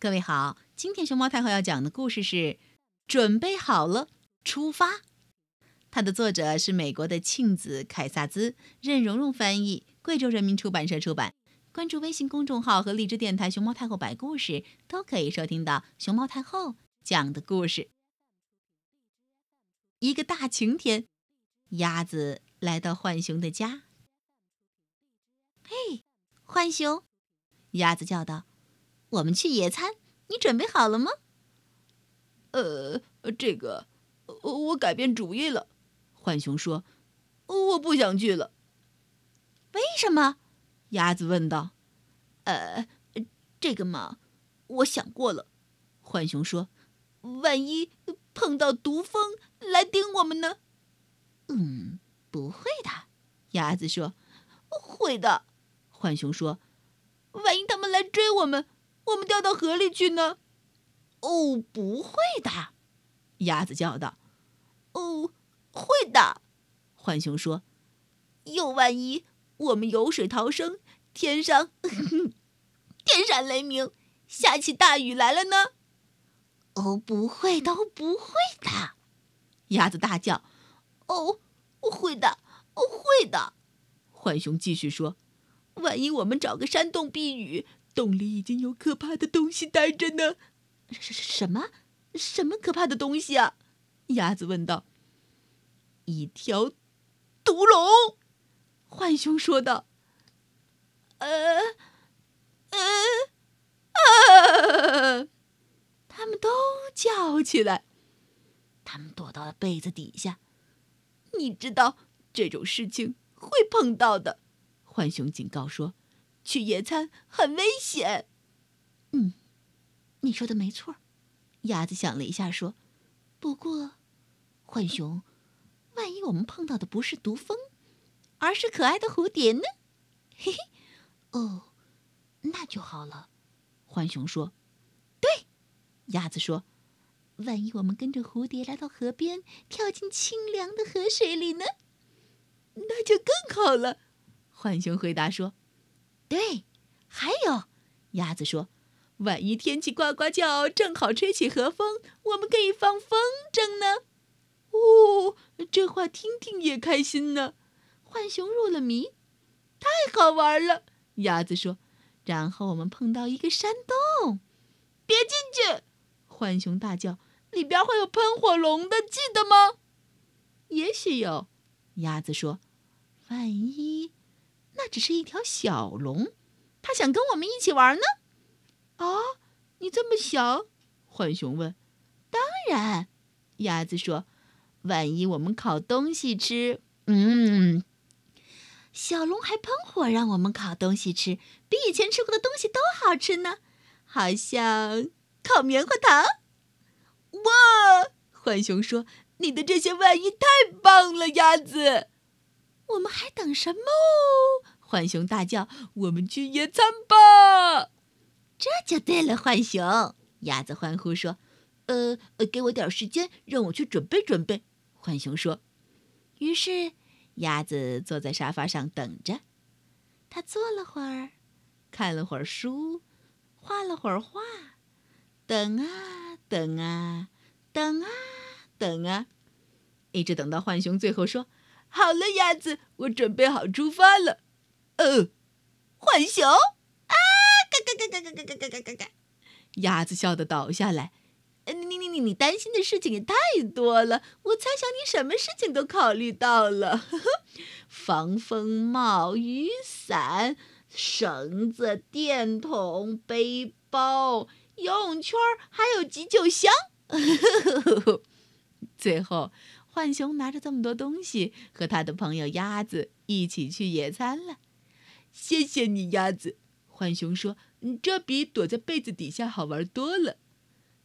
各位好，今天熊猫太后要讲的故事是《准备好了，出发》。它的作者是美国的庆子凯萨兹，任蓉蓉翻译，贵州人民出版社出版。关注微信公众号和荔枝电台“熊猫太后摆故事”，都可以收听到熊猫太后讲的故事。一个大晴天，鸭子来到浣熊的家。嘿，浣熊，鸭子叫道：“我们去野餐，你准备好了吗？”呃，这个，我改变主意了。浣熊说：“我不想去了。”为什么？鸭子问道。“呃，这个嘛，我想过了。”浣熊说：“万一碰到毒蜂来叮我们呢？”“嗯，不会的。”鸭子说。“会的。”浣熊说：“万一他们来追我们，我们掉到河里去呢？”“哦，不会的。”鸭子叫道。“哦，会的。”浣熊说。“又万一……”我们游水逃生，天上 天闪雷鸣，下起大雨来了呢？哦，不会，都不会的！鸭子大叫：“哦，会的，哦，会的！”浣熊继续说：“万一我们找个山洞避雨，洞里已经有可怕的东西待着呢？”什什么？什么可怕的东西啊？鸭子问道。“一条毒龙。”浣熊说道：“呃，呃，啊！”他们都叫起来。他们躲到了被子底下。你知道这种事情会碰到的，浣熊警告说：“去野餐很危险。”嗯，你说的没错。鸭子想了一下说：“不过，浣熊，万一我们碰到的不是毒蜂？”而是可爱的蝴蝶呢，嘿嘿，哦，那就好了。浣熊说：“对。”鸭子说：“万一我们跟着蝴蝶来到河边，跳进清凉的河水里呢？那就更好了。”浣熊回答说：“对。”还有，鸭子说：“万一天气呱呱叫，正好吹起和风，我们可以放风筝呢。”哦，这话听听也开心呢。浣熊入了迷，太好玩了。鸭子说：“然后我们碰到一个山洞，别进去！”浣熊大叫：“里边会有喷火龙的，记得吗？”也许有，鸭子说：“万一那只是一条小龙，它想跟我们一起玩呢？”啊，你这么想？浣熊问。“当然。”鸭子说：“万一我们烤东西吃，嗯。”小龙还喷火让我们烤东西吃，比以前吃过的东西都好吃呢，好像烤棉花糖。哇！浣熊说：“你的这些万一太棒了，鸭子。”我们还等什么？浣熊大叫：“我们去野餐吧！”这就对了，浣熊。鸭子欢呼说：“呃，给我点时间，让我去准备准备。”浣熊说。于是。鸭子坐在沙发上等着，他坐了会儿，看了会儿书，画了会儿画，等啊等啊等啊等啊，一直等到浣熊最后说：“好了，鸭子，我准备好出发了。”呃，浣熊啊，嘎嘎嘎嘎嘎嘎嘎嘎嘎嘎，鸭子笑得倒下来。你你你你担心的事情也太多了，我猜想你什么事情都考虑到了，防风帽、雨伞、绳子、电筒、背包、游泳圈，还有急救箱。最后，浣熊拿着这么多东西，和他的朋友鸭子一起去野餐了。谢谢你，鸭子。浣熊说：“这比躲在被子底下好玩多了。”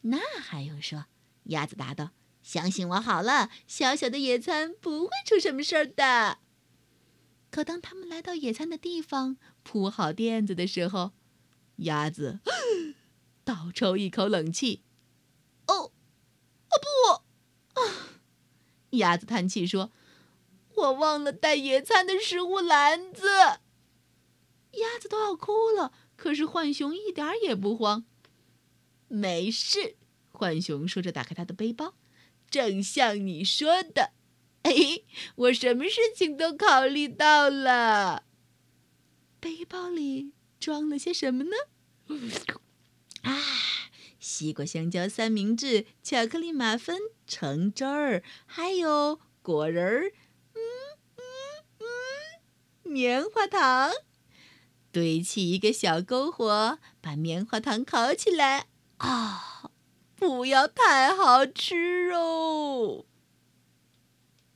那还用说？鸭子答道：“相信我好了，小小的野餐不会出什么事儿的。”可当他们来到野餐的地方，铺好垫子的时候，鸭子 倒抽一口冷气。“哦，哦不！”啊，鸭子叹气说：“我忘了带野餐的食物篮子。”鸭子都要哭了，可是浣熊一点也不慌。没事。浣熊说着，打开他的背包。正像你说的，哎，我什么事情都考虑到了。背包里装了些什么呢？啊，西瓜、香蕉三明治、巧克力马芬、橙汁儿，还有果仁儿。嗯嗯嗯，棉花糖。堆起一个小篝火，把棉花糖烤起来。啊！不要太好吃哦。